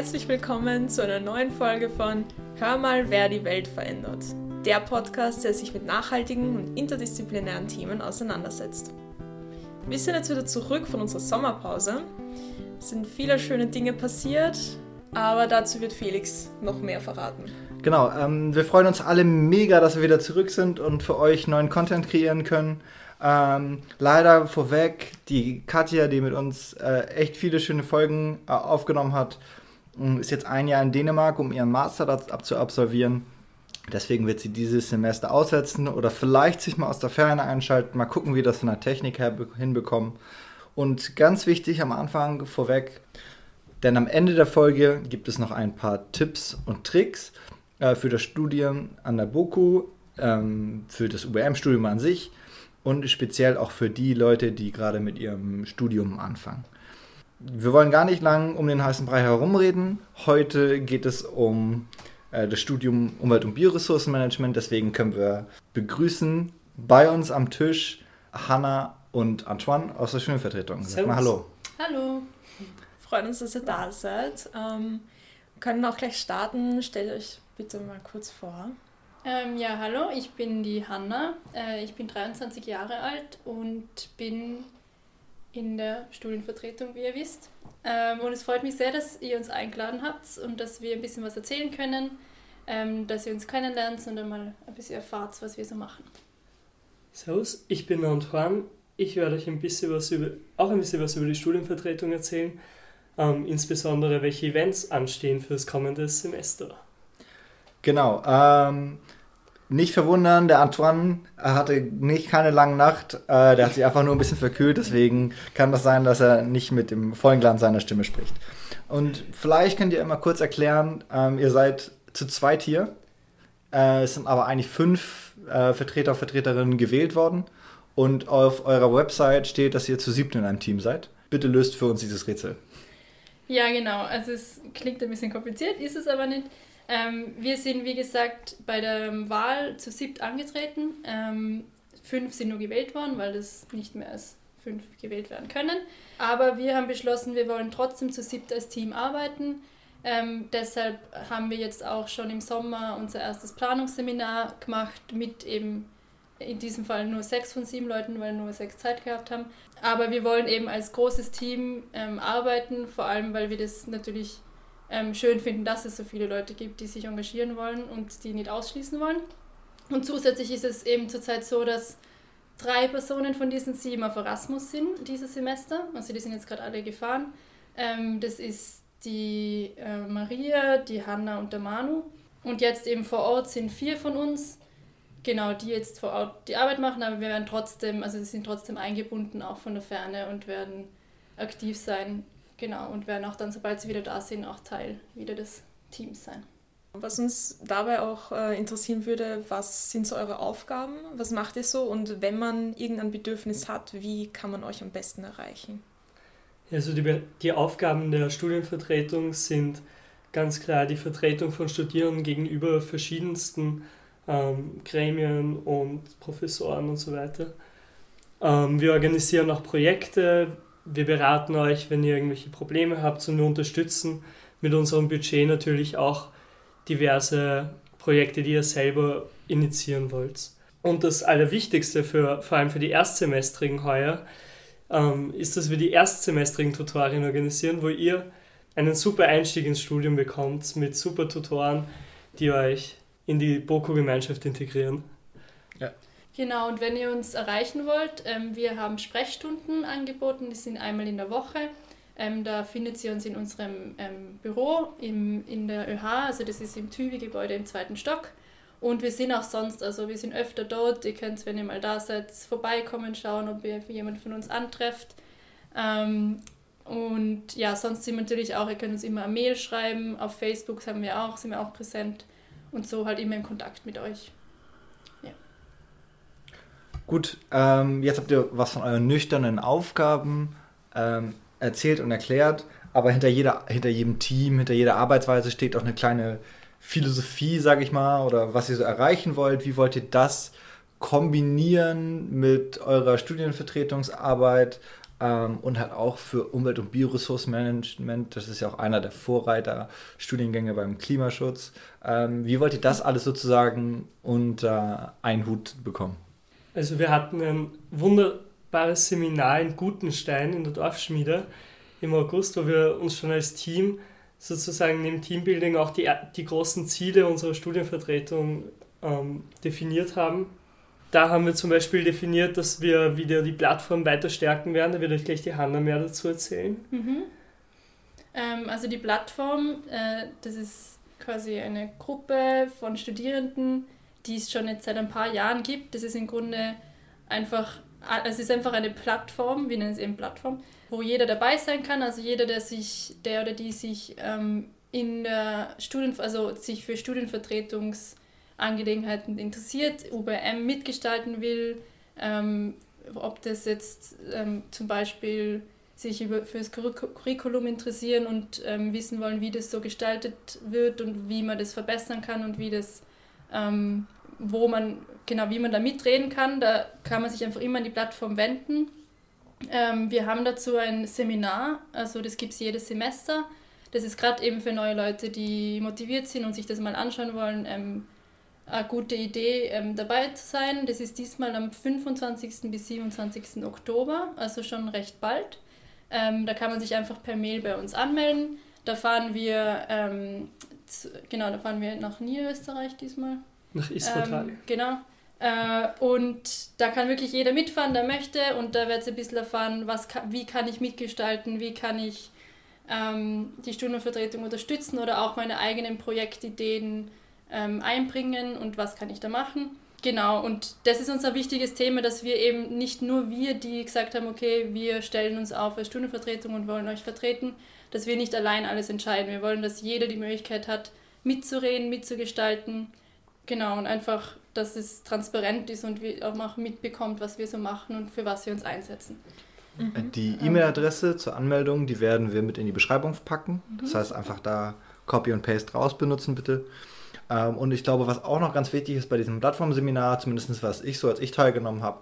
herzlich willkommen zu einer neuen Folge von Hör mal, wer die Welt verändert. Der Podcast, der sich mit nachhaltigen und interdisziplinären Themen auseinandersetzt. Wir sind jetzt wieder zurück von unserer Sommerpause. Es sind viele schöne Dinge passiert, aber dazu wird Felix noch mehr verraten. Genau, ähm, wir freuen uns alle mega, dass wir wieder zurück sind und für euch neuen Content kreieren können. Ähm, leider vorweg, die Katja, die mit uns äh, echt viele schöne Folgen äh, aufgenommen hat, ist jetzt ein Jahr in Dänemark, um ihren Master abzuabsolvieren. Deswegen wird sie dieses Semester aussetzen oder vielleicht sich mal aus der Ferne einschalten, mal gucken, wie wir das von der Technik her hinbekommen. Und ganz wichtig am Anfang vorweg, denn am Ende der Folge gibt es noch ein paar Tipps und Tricks äh, für das Studium an der BOKU, ähm, für das UBM-Studium an sich und speziell auch für die Leute, die gerade mit ihrem Studium anfangen. Wir wollen gar nicht lang um den heißen Brei herumreden. Heute geht es um äh, das Studium Umwelt- und Bioressourcenmanagement. Deswegen können wir begrüßen bei uns am Tisch Hanna und Antoine aus der Schulvertretung. Sag mal Hallo. Hallo. Freut uns, dass ihr da seid. Ähm, können auch gleich starten. Stellt euch bitte mal kurz vor. Ähm, ja, hallo, ich bin die Hanna. Äh, ich bin 23 Jahre alt und bin in der Studienvertretung, wie ihr wisst. Ähm, und es freut mich sehr, dass ihr uns eingeladen habt und dass wir ein bisschen was erzählen können, ähm, dass ihr uns kennenlernt und einmal ein bisschen erfahrt, was wir so machen. Servus, ich bin Antoine. Ich werde euch ein bisschen was über, auch ein bisschen was über die Studienvertretung erzählen, ähm, insbesondere welche Events anstehen für das kommende Semester. Genau. Nicht verwundern, der Antoine hatte nicht keine lange Nacht. Äh, der hat sich einfach nur ein bisschen verkühlt. Deswegen kann das sein, dass er nicht mit dem vollen Glanz seiner Stimme spricht. Und vielleicht könnt ihr immer kurz erklären, ähm, ihr seid zu zweit hier. Äh, es sind aber eigentlich fünf äh, Vertreter, Vertreterinnen gewählt worden. Und auf eurer Website steht, dass ihr zu siebten in einem Team seid. Bitte löst für uns dieses Rätsel. Ja, genau. Also es klingt ein bisschen kompliziert, ist es aber nicht. Ähm, wir sind, wie gesagt, bei der Wahl zu siebt angetreten. Ähm, fünf sind nur gewählt worden, weil das nicht mehr als fünf gewählt werden können. Aber wir haben beschlossen, wir wollen trotzdem zu siebt als Team arbeiten. Ähm, deshalb haben wir jetzt auch schon im Sommer unser erstes Planungsseminar gemacht mit eben in diesem Fall nur sechs von sieben Leuten, weil nur sechs Zeit gehabt haben. Aber wir wollen eben als großes Team ähm, arbeiten, vor allem weil wir das natürlich ähm, schön finden, dass es so viele Leute gibt, die sich engagieren wollen und die nicht ausschließen wollen. Und zusätzlich ist es eben zurzeit so, dass drei Personen von diesen sieben auf Erasmus sind dieses Semester. Also die sind jetzt gerade alle gefahren. Ähm, das ist die äh, Maria, die Hanna und der Manu. Und jetzt eben vor Ort sind vier von uns, genau, die jetzt vor Ort die Arbeit machen, aber wir werden trotzdem, also sie sind trotzdem eingebunden, auch von der Ferne und werden aktiv sein Genau, und werden auch dann, sobald sie wieder da sind, auch Teil wieder des Teams sein. Was uns dabei auch äh, interessieren würde, was sind so eure Aufgaben? Was macht ihr so? Und wenn man irgendein Bedürfnis hat, wie kann man euch am besten erreichen? Also die, die Aufgaben der Studienvertretung sind ganz klar die Vertretung von Studierenden gegenüber verschiedensten ähm, Gremien und Professoren und so weiter. Ähm, wir organisieren auch Projekte, wir beraten euch, wenn ihr irgendwelche Probleme habt und wir unterstützen mit unserem Budget natürlich auch diverse Projekte, die ihr selber initiieren wollt. Und das Allerwichtigste für, vor allem für die Erstsemestrigen heuer, ähm, ist, dass wir die Erstsemestrigen Tutorien organisieren, wo ihr einen super Einstieg ins Studium bekommt mit super Tutoren, die euch in die Boko-Gemeinschaft integrieren. Genau, und wenn ihr uns erreichen wollt, ähm, wir haben Sprechstunden angeboten, die sind einmal in der Woche. Ähm, da findet ihr uns in unserem ähm, Büro im, in der ÖH, also das ist im TÜVI-Gebäude im zweiten Stock. Und wir sind auch sonst, also wir sind öfter dort. Ihr könnt, wenn ihr mal da seid, vorbeikommen, schauen, ob ihr jemand von uns antrefft. Ähm, und ja, sonst sind wir natürlich auch, ihr könnt uns immer eine Mail schreiben. Auf Facebook haben wir auch, sind wir auch präsent. Und so halt immer in Kontakt mit euch. Gut, ähm, jetzt habt ihr was von euren nüchternen Aufgaben ähm, erzählt und erklärt, aber hinter, jeder, hinter jedem Team, hinter jeder Arbeitsweise steht auch eine kleine Philosophie, sag ich mal, oder was ihr so erreichen wollt. Wie wollt ihr das kombinieren mit eurer Studienvertretungsarbeit ähm, und halt auch für Umwelt- und Bioressourcenmanagement. Das ist ja auch einer der Vorreiter-Studiengänge beim Klimaschutz. Ähm, wie wollt ihr das alles sozusagen unter einen Hut bekommen? Also wir hatten ein wunderbares Seminar in Gutenstein in der Dorfschmiede im August, wo wir uns schon als Team sozusagen neben Teambuilding auch die, die großen Ziele unserer Studienvertretung ähm, definiert haben. Da haben wir zum Beispiel definiert, dass wir wieder die Plattform weiter stärken werden. Da wird euch gleich die Hanna mehr dazu erzählen. Mhm. Ähm, also die Plattform, äh, das ist quasi eine Gruppe von Studierenden, die es schon jetzt seit ein paar Jahren gibt. Das ist im Grunde einfach, es ist einfach eine Plattform, wir nennen es eben Plattform, wo jeder dabei sein kann. Also jeder, der sich, der oder die sich ähm, in der Studien, also sich für Studienvertretungs Angelegenheiten interessiert, UBM mitgestalten will, ähm, ob das jetzt ähm, zum Beispiel sich für das Curriculum interessieren und ähm, wissen wollen, wie das so gestaltet wird und wie man das verbessern kann und wie das, ähm, wo man, genau, wie man da mitreden kann. Da kann man sich einfach immer an die Plattform wenden. Ähm, wir haben dazu ein Seminar, also das gibt es jedes Semester. Das ist gerade eben für neue Leute, die motiviert sind und sich das mal anschauen wollen, ähm, eine gute Idee, ähm, dabei zu sein. Das ist diesmal am 25. bis 27. Oktober, also schon recht bald. Ähm, da kann man sich einfach per Mail bei uns anmelden. Da fahren wir, ähm, zu, genau, da fahren wir nach Niederösterreich diesmal. Nach Isrotal. Ähm, genau. Äh, und da kann wirklich jeder mitfahren, der möchte. Und da wird sie ein bisschen erfahren, was, wie kann ich mitgestalten, wie kann ich ähm, die Stundenvertretung unterstützen oder auch meine eigenen Projektideen ähm, einbringen und was kann ich da machen. Genau, und das ist unser wichtiges Thema, dass wir eben nicht nur wir, die gesagt haben, okay, wir stellen uns auf als Stundenvertretung und wollen euch vertreten, dass wir nicht allein alles entscheiden. Wir wollen, dass jeder die Möglichkeit hat, mitzureden, mitzugestalten. Genau, und einfach, dass es transparent ist und wir auch mitbekommt, was wir so machen und für was wir uns einsetzen. Mhm. Die E-Mail-Adresse zur Anmeldung, die werden wir mit in die Beschreibung packen. Mhm. Das heißt, einfach da Copy und Paste raus benutzen, bitte. Ähm, und ich glaube, was auch noch ganz wichtig ist bei diesem Plattformseminar, zumindest was ich so als ich teilgenommen habe,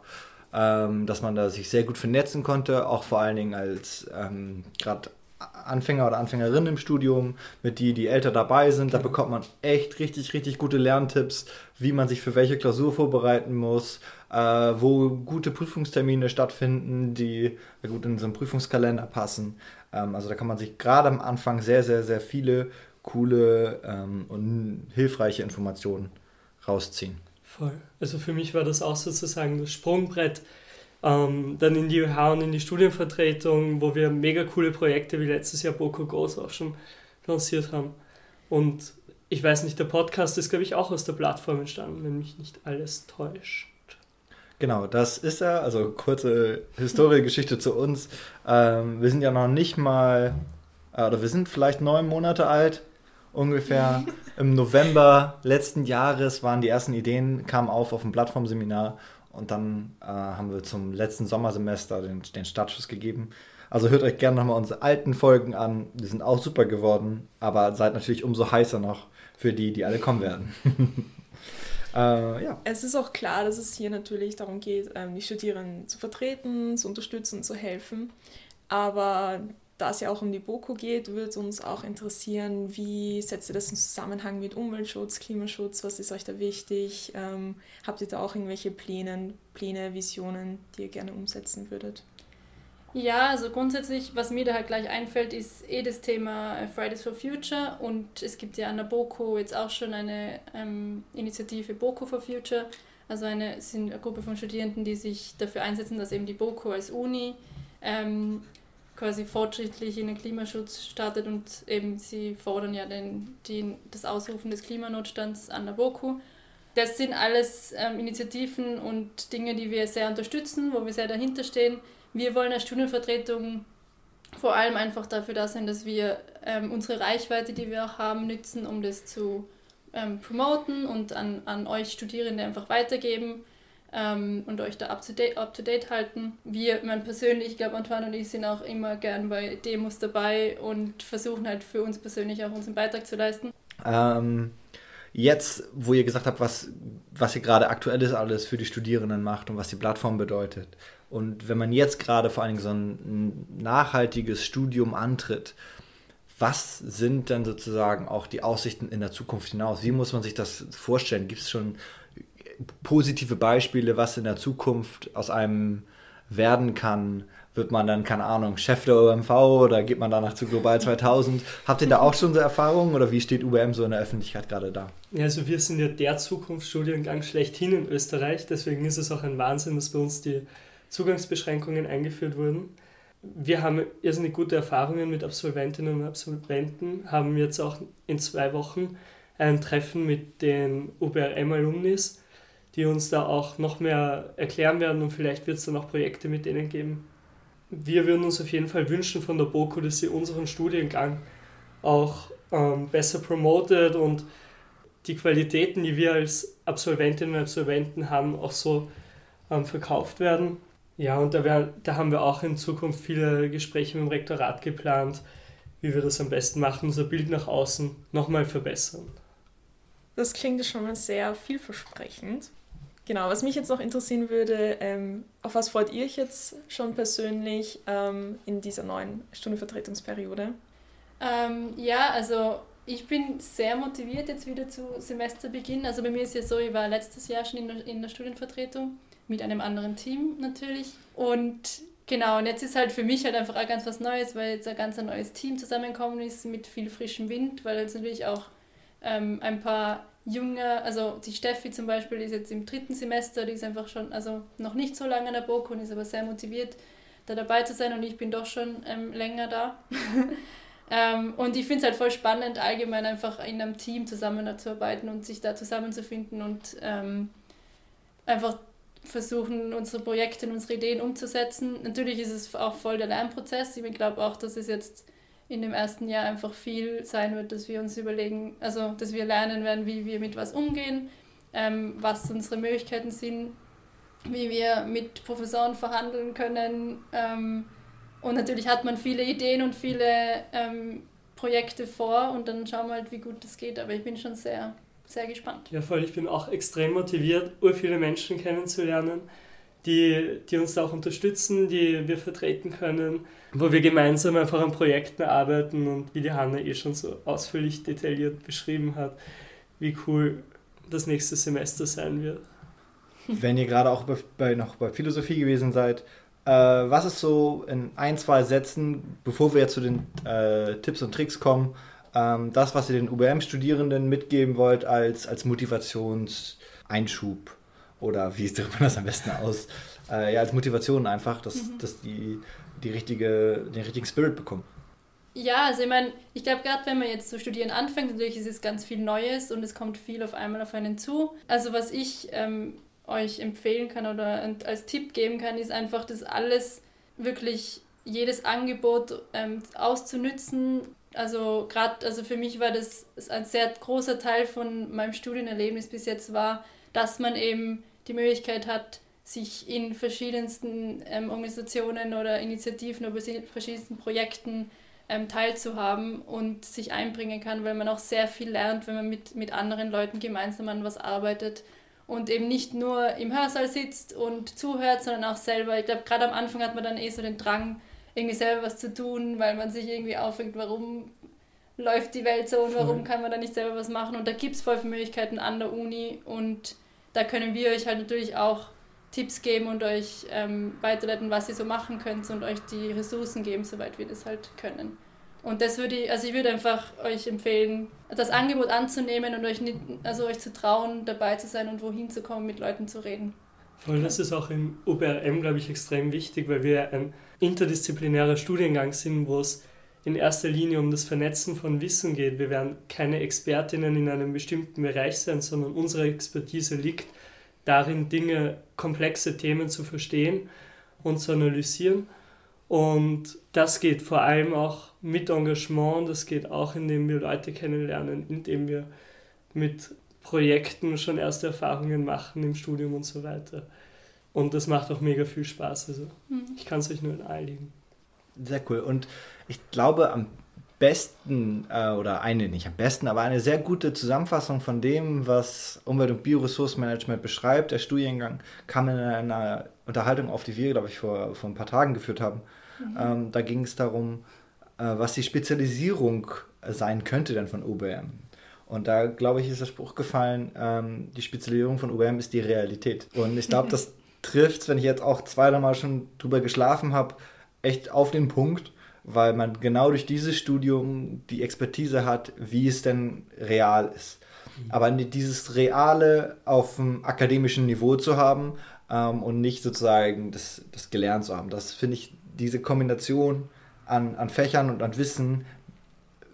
ähm, dass man da sich sehr gut vernetzen konnte, auch vor allen Dingen als ähm, gerade Anfänger oder Anfängerin im Studium, mit die, die älter dabei sind. Da bekommt man echt richtig, richtig gute Lerntipps, wie man sich für welche Klausur vorbereiten muss, äh, wo gute Prüfungstermine stattfinden, die gut in so einen Prüfungskalender passen. Ähm, also da kann man sich gerade am Anfang sehr, sehr, sehr viele coole ähm, und hilfreiche Informationen rausziehen. Voll. Also für mich war das auch sozusagen das Sprungbrett ähm, dann in die UH und in die Studienvertretung, wo wir mega coole Projekte wie letztes Jahr Boko Goes auch schon lanciert haben. Und ich weiß nicht, der Podcast ist, glaube ich, auch aus der Plattform entstanden, wenn mich nicht alles täuscht. Genau, das ist er. Also kurze Historiegeschichte zu uns. Ähm, wir sind ja noch nicht mal, äh, oder wir sind vielleicht neun Monate alt ungefähr. Im November letzten Jahres waren die ersten Ideen, kamen auf auf dem Plattformseminar und dann äh, haben wir zum letzten Sommersemester den, den Startschuss gegeben. Also hört euch gerne nochmal unsere alten Folgen an, die sind auch super geworden, aber seid natürlich umso heißer noch für die, die alle kommen werden. äh, ja. Es ist auch klar, dass es hier natürlich darum geht, ähm, die Studierenden zu vertreten, zu unterstützen, zu helfen. Aber da es ja auch um die BOKU geht, würde uns auch interessieren, wie setzt ihr das in Zusammenhang mit Umweltschutz, Klimaschutz, was ist euch da wichtig? Ähm, habt ihr da auch irgendwelche Pläne, Pläne, Visionen, die ihr gerne umsetzen würdet? Ja, also grundsätzlich, was mir da halt gleich einfällt, ist eh das Thema Fridays for Future und es gibt ja an der BOKU jetzt auch schon eine ähm, Initiative BOKU for Future, also eine, sind eine Gruppe von Studierenden, die sich dafür einsetzen, dass eben die BOKU als Uni ähm, quasi fortschrittlich in den Klimaschutz startet und eben sie fordern ja den, den, das Ausrufen des Klimanotstands an der BOKU. Das sind alles ähm, Initiativen und Dinge, die wir sehr unterstützen, wo wir sehr dahinter stehen. Wir wollen als Studienvertretung vor allem einfach dafür da sein, dass wir ähm, unsere Reichweite, die wir auch haben, nützen, um das zu ähm, promoten und an, an euch Studierende einfach weitergeben ähm, und euch da up to, date, up to date halten. Wir, mein persönlich, ich glaube, Antoine und ich sind auch immer gern bei Demos dabei und versuchen halt für uns persönlich auch unseren Beitrag zu leisten. Ähm, jetzt, wo ihr gesagt habt, was, was ihr gerade aktuelles alles für die Studierenden macht und was die Plattform bedeutet. Und wenn man jetzt gerade vor allen Dingen so ein nachhaltiges Studium antritt, was sind denn sozusagen auch die Aussichten in der Zukunft hinaus? Wie muss man sich das vorstellen? Gibt es schon positive Beispiele, was in der Zukunft aus einem werden kann? Wird man dann, keine Ahnung, Chef der OMV oder geht man danach zu Global 2000? Habt ihr da auch schon so Erfahrungen oder wie steht UBM so in der Öffentlichkeit gerade da? Ja, also wir sind ja der Zukunftsstudiengang schlechthin in Österreich, deswegen ist es auch ein Wahnsinn, dass bei uns die Zugangsbeschränkungen eingeführt wurden. Wir haben irrsinnig gute Erfahrungen mit Absolventinnen und Absolventen, haben jetzt auch in zwei Wochen ein Treffen mit den UBRM-Alumnis, die uns da auch noch mehr erklären werden und vielleicht wird es dann auch Projekte mit denen geben. Wir würden uns auf jeden Fall wünschen von der BOKU, dass sie unseren Studiengang auch ähm, besser promotet und die Qualitäten, die wir als Absolventinnen und Absolventen haben, auch so ähm, verkauft werden. Ja, und da, wär, da haben wir auch in Zukunft viele Gespräche mit dem Rektorat geplant, wie wir das am besten machen, unser Bild nach außen nochmal verbessern. Das klingt schon mal sehr vielversprechend. Genau, was mich jetzt noch interessieren würde, ähm, auf was freut ihr euch jetzt schon persönlich ähm, in dieser neuen Stundenvertretungsperiode? Ähm, ja, also ich bin sehr motiviert jetzt wieder zu Semesterbeginn. Also bei mir ist ja so, ich war letztes Jahr schon in der, in der Studienvertretung mit einem anderen Team natürlich. Und genau, und jetzt ist halt für mich halt einfach auch ganz was Neues, weil jetzt ein ganz neues Team zusammengekommen ist mit viel frischem Wind, weil jetzt natürlich auch ähm, ein paar junge, also die Steffi zum Beispiel ist jetzt im dritten Semester, die ist einfach schon, also noch nicht so lange an der BOK und ist aber sehr motiviert, da dabei zu sein und ich bin doch schon ähm, länger da. ähm, und ich finde es halt voll spannend, allgemein einfach in einem Team zusammenzuarbeiten und sich da zusammenzufinden und ähm, einfach versuchen, unsere Projekte und unsere Ideen umzusetzen. Natürlich ist es auch voll der Lernprozess. Ich glaube auch, dass es jetzt in dem ersten Jahr einfach viel sein wird, dass wir uns überlegen, also dass wir lernen werden, wie wir mit was umgehen, ähm, was unsere Möglichkeiten sind, wie wir mit Professoren verhandeln können. Ähm, und natürlich hat man viele Ideen und viele ähm, Projekte vor und dann schauen wir halt, wie gut das geht. Aber ich bin schon sehr sehr gespannt. Ja, voll. Ich bin auch extrem motiviert, ur viele Menschen kennenzulernen, die, die uns auch unterstützen, die wir vertreten können, wo wir gemeinsam einfach an Projekten arbeiten und wie die Hanna eh schon so ausführlich detailliert beschrieben hat, wie cool das nächste Semester sein wird. Wenn ihr gerade auch bei, noch bei Philosophie gewesen seid, äh, was ist so in ein, zwei Sätzen, bevor wir jetzt zu den äh, Tipps und Tricks kommen, ähm, das, was ihr den UBM-Studierenden mitgeben wollt als, als Motivationseinschub oder wie drückt man das am besten aus? Äh, ja, als Motivation einfach, dass, mhm. dass die, die richtige, den richtigen Spirit bekommen. Ja, also ich meine, ich glaube, gerade wenn man jetzt zu studieren anfängt, natürlich ist es ganz viel Neues und es kommt viel auf einmal auf einen zu. Also was ich ähm, euch empfehlen kann oder als Tipp geben kann, ist einfach, das alles wirklich jedes Angebot ähm, auszunützen, also gerade, also für mich war das ein sehr großer Teil von meinem Studienerlebnis bis jetzt war, dass man eben die Möglichkeit hat, sich in verschiedensten ähm, Organisationen oder Initiativen oder verschiedensten Projekten ähm, teilzuhaben und sich einbringen kann, weil man auch sehr viel lernt, wenn man mit, mit anderen Leuten gemeinsam an was arbeitet und eben nicht nur im Hörsaal sitzt und zuhört, sondern auch selber. Ich glaube, gerade am Anfang hat man dann eh so den Drang, irgendwie selber was zu tun, weil man sich irgendwie aufregt, warum läuft die Welt so und warum kann man da nicht selber was machen. Und da gibt es voll viele Möglichkeiten an der Uni und da können wir euch halt natürlich auch Tipps geben und euch ähm, weiterleiten, was ihr so machen könnt und euch die Ressourcen geben, soweit wir das halt können. Und das würde ich, also ich würde einfach euch empfehlen, das Angebot anzunehmen und euch nicht, also euch zu trauen, dabei zu sein und wohin zu kommen, mit Leuten zu reden. Voll, das ist auch im UBRM, glaube ich, extrem wichtig, weil wir ein interdisziplinärer Studiengang sind, wo es in erster Linie um das Vernetzen von Wissen geht. Wir werden keine Expertinnen in einem bestimmten Bereich sein, sondern unsere Expertise liegt darin, Dinge, komplexe Themen zu verstehen und zu analysieren. Und das geht vor allem auch mit Engagement, das geht auch, indem wir Leute kennenlernen, indem wir mit Projekten schon erste Erfahrungen machen im Studium und so weiter. Und das macht auch mega viel Spaß. Also mhm. ich kann es euch nur nahelegen. Sehr cool. Und ich glaube, am besten äh, oder eine nicht am besten, aber eine sehr gute Zusammenfassung von dem, was Umwelt- und Bioressourcenmanagement beschreibt. Der Studiengang kam in einer Unterhaltung auf, die wir, glaube ich, vor, vor ein paar Tagen geführt haben. Mhm. Ähm, da ging es darum, äh, was die Spezialisierung sein könnte denn von UBM. Und da, glaube ich, ist der Spruch gefallen, ähm, die Spezialisierung von UBM ist die Realität. Und ich glaube, das trifft, wenn ich jetzt auch zweimal schon drüber geschlafen habe, echt auf den Punkt weil man genau durch dieses Studium die Expertise hat, wie es denn real ist. Mhm. Aber dieses Reale auf dem akademischen Niveau zu haben ähm, und nicht sozusagen das, das gelernt zu haben. Das finde ich, diese Kombination an, an Fächern und an Wissen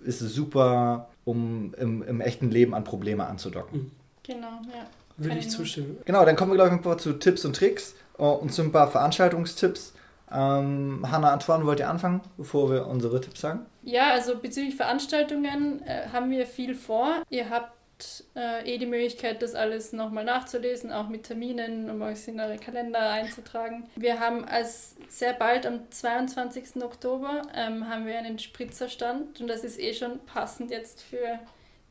ist super, um im, im echten Leben an Probleme anzudocken. Mhm. Genau, ja. Würde ich zustimmen. Genau, dann kommen wir, glaube ich, ein paar zu Tipps und Tricks äh, und zu ein paar Veranstaltungstipps. Ähm, Hanna Antoine, wollt ihr anfangen, bevor wir unsere Tipps sagen? Ja, also bezüglich Veranstaltungen äh, haben wir viel vor. Ihr habt äh, eh die Möglichkeit, das alles nochmal nachzulesen, auch mit Terminen, um euch in eure Kalender einzutragen. Wir haben als sehr bald am 22. Oktober ähm, haben wir einen Spritzerstand und das ist eh schon passend jetzt für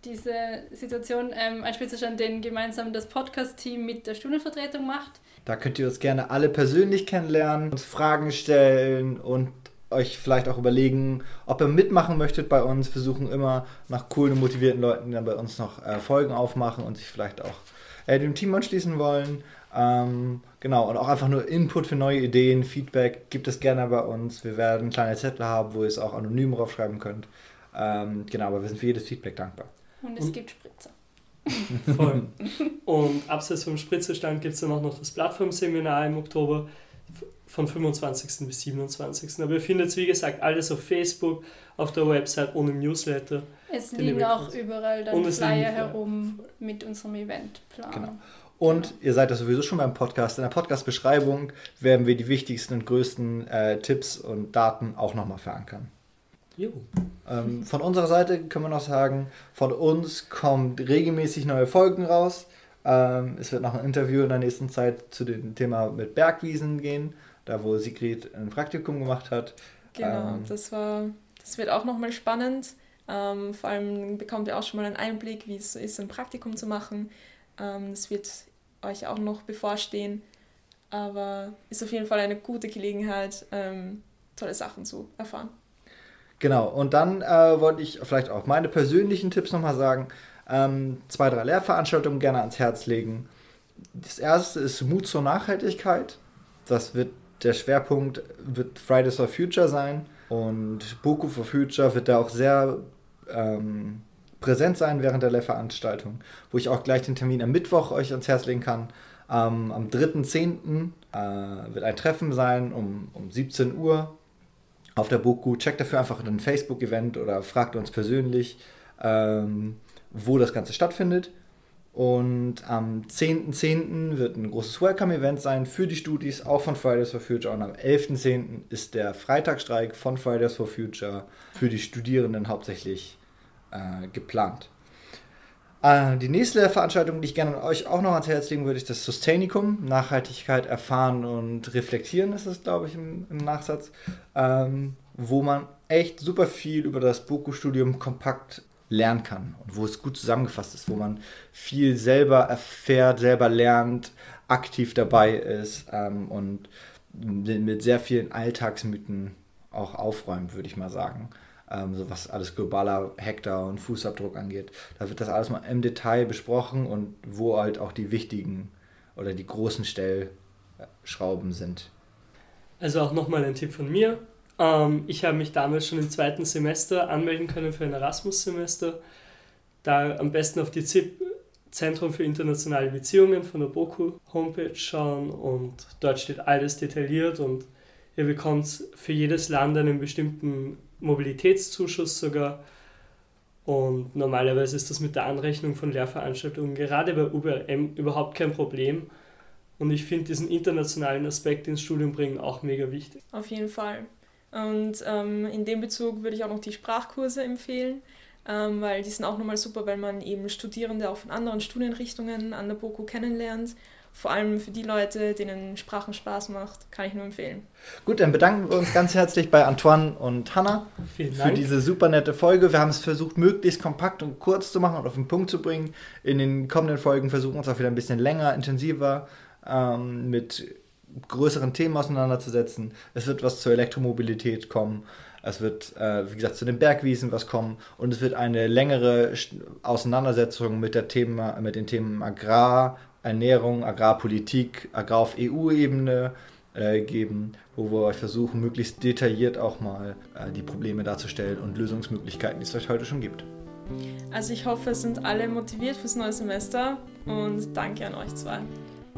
diese Situation. Ähm, ein Spritzerstand, den gemeinsam das Podcast-Team mit der Studienvertretung macht. Da könnt ihr uns gerne alle persönlich kennenlernen, uns Fragen stellen und euch vielleicht auch überlegen, ob ihr mitmachen möchtet bei uns. Wir suchen immer nach coolen und motivierten Leuten, die dann bei uns noch äh, Folgen aufmachen und sich vielleicht auch äh, dem Team anschließen wollen. Ähm, genau, und auch einfach nur Input für neue Ideen, Feedback gibt es gerne bei uns. Wir werden kleine Zettel haben, wo ihr es auch anonym draufschreiben könnt. Ähm, genau, aber wir sind für jedes Feedback dankbar. Und es und gibt Spritzer. Voll. Und abseits vom Spritzerstand gibt es dann auch noch das Plattformseminar im Oktober von 25. bis 27. Aber ihr findet es, wie gesagt, alles auf Facebook, auf der Website und im Newsletter. Es liegen auch überall dann Flyer herum mit unserem Eventplan. Genau. Und ja. ihr seid ja sowieso schon beim Podcast. In der Podcast-Beschreibung werden wir die wichtigsten und größten äh, Tipps und Daten auch nochmal verankern. Ähm, von unserer Seite können wir noch sagen, von uns kommt regelmäßig neue Folgen raus. Ähm, es wird noch ein Interview in der nächsten Zeit zu dem Thema mit Bergwiesen gehen, da wo Sigrid ein Praktikum gemacht hat. Genau, ähm, das war, das wird auch nochmal spannend. Ähm, vor allem bekommt ihr auch schon mal einen Einblick, wie es so ist, ein Praktikum zu machen. Ähm, das wird euch auch noch bevorstehen, aber ist auf jeden Fall eine gute Gelegenheit, ähm, tolle Sachen zu erfahren. Genau, und dann äh, wollte ich vielleicht auch meine persönlichen Tipps nochmal sagen. Ähm, zwei, drei Lehrveranstaltungen gerne ans Herz legen. Das erste ist Mut zur Nachhaltigkeit. Das wird der Schwerpunkt wird Fridays for Future sein und Boku for Future wird da auch sehr ähm, präsent sein während der Lehrveranstaltung, wo ich auch gleich den Termin am Mittwoch euch ans Herz legen kann. Ähm, am 3.10. Äh, wird ein Treffen sein um, um 17 Uhr auf der Boku. Checkt dafür einfach ein Facebook-Event oder fragt uns persönlich, ähm, wo das Ganze stattfindet. Und am 10.10. .10. wird ein großes Welcome-Event sein für die Studis, auch von Fridays for Future. Und am 11.10. ist der Freitagsstreik von Fridays for Future für die Studierenden hauptsächlich äh, geplant. Äh, die nächste Veranstaltung, die ich gerne euch auch noch ans Herz legen würde, ist das Sustainicum. Nachhaltigkeit erfahren und reflektieren ist es, glaube ich, im, im Nachsatz. Ähm, wo man echt super viel über das Boku-Studium kompakt lernen kann und wo es gut zusammengefasst ist, wo man viel selber erfährt, selber lernt, aktiv dabei ist ähm, und mit sehr vielen Alltagsmythen auch aufräumt, würde ich mal sagen ähm, so was alles globaler Hektar und Fußabdruck angeht. Da wird das alles mal im Detail besprochen und wo halt auch die wichtigen oder die großen Stellschrauben sind. Also auch nochmal ein Tipp von mir. Ähm, ich habe mich damals schon im zweiten Semester anmelden können für ein Erasmus-Semester. Da am besten auf die ZIP Zentrum für internationale Beziehungen von der BOKU Homepage schauen und dort steht alles detailliert und ihr bekommt für jedes Land einen bestimmten Mobilitätszuschuss sogar. Und normalerweise ist das mit der Anrechnung von Lehrveranstaltungen gerade bei UBM überhaupt kein Problem. Und ich finde diesen internationalen Aspekt ins Studium bringen auch mega wichtig. Auf jeden Fall. Und ähm, in dem Bezug würde ich auch noch die Sprachkurse empfehlen, ähm, weil die sind auch nochmal super, weil man eben Studierende auch von anderen Studienrichtungen an der BOKU kennenlernt vor allem für die Leute, denen Sprachen Spaß macht, kann ich nur empfehlen. Gut, dann bedanken wir uns ganz herzlich bei Antoine und Hannah für diese super nette Folge. Wir haben es versucht, möglichst kompakt und kurz zu machen und auf den Punkt zu bringen. In den kommenden Folgen versuchen wir uns auch wieder ein bisschen länger, intensiver ähm, mit größeren Themen auseinanderzusetzen. Es wird was zur Elektromobilität kommen. Es wird, äh, wie gesagt, zu den Bergwiesen was kommen und es wird eine längere Auseinandersetzung mit, der Thema, mit den Themen Agrar, Ernährung, Agrarpolitik, Agrar auf EU-Ebene äh, geben, wo wir euch versuchen, möglichst detailliert auch mal äh, die Probleme darzustellen und Lösungsmöglichkeiten, die es euch heute schon gibt. Also ich hoffe, es sind alle motiviert fürs neue Semester und danke an euch zwei.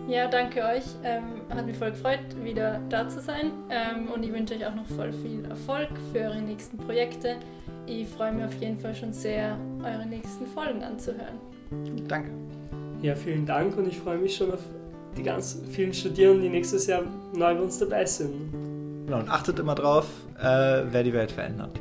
Ja, danke euch. Ähm, hat mich voll gefreut, wieder da zu sein. Ähm, und ich wünsche euch auch noch voll viel Erfolg für eure nächsten Projekte. Ich freue mich auf jeden Fall schon sehr, eure nächsten Folgen anzuhören. Danke. Ja, vielen Dank und ich freue mich schon auf die ganz vielen Studierenden, die nächstes Jahr neu bei uns dabei sind. Genau, und achtet immer drauf, äh, wer die Welt verändert.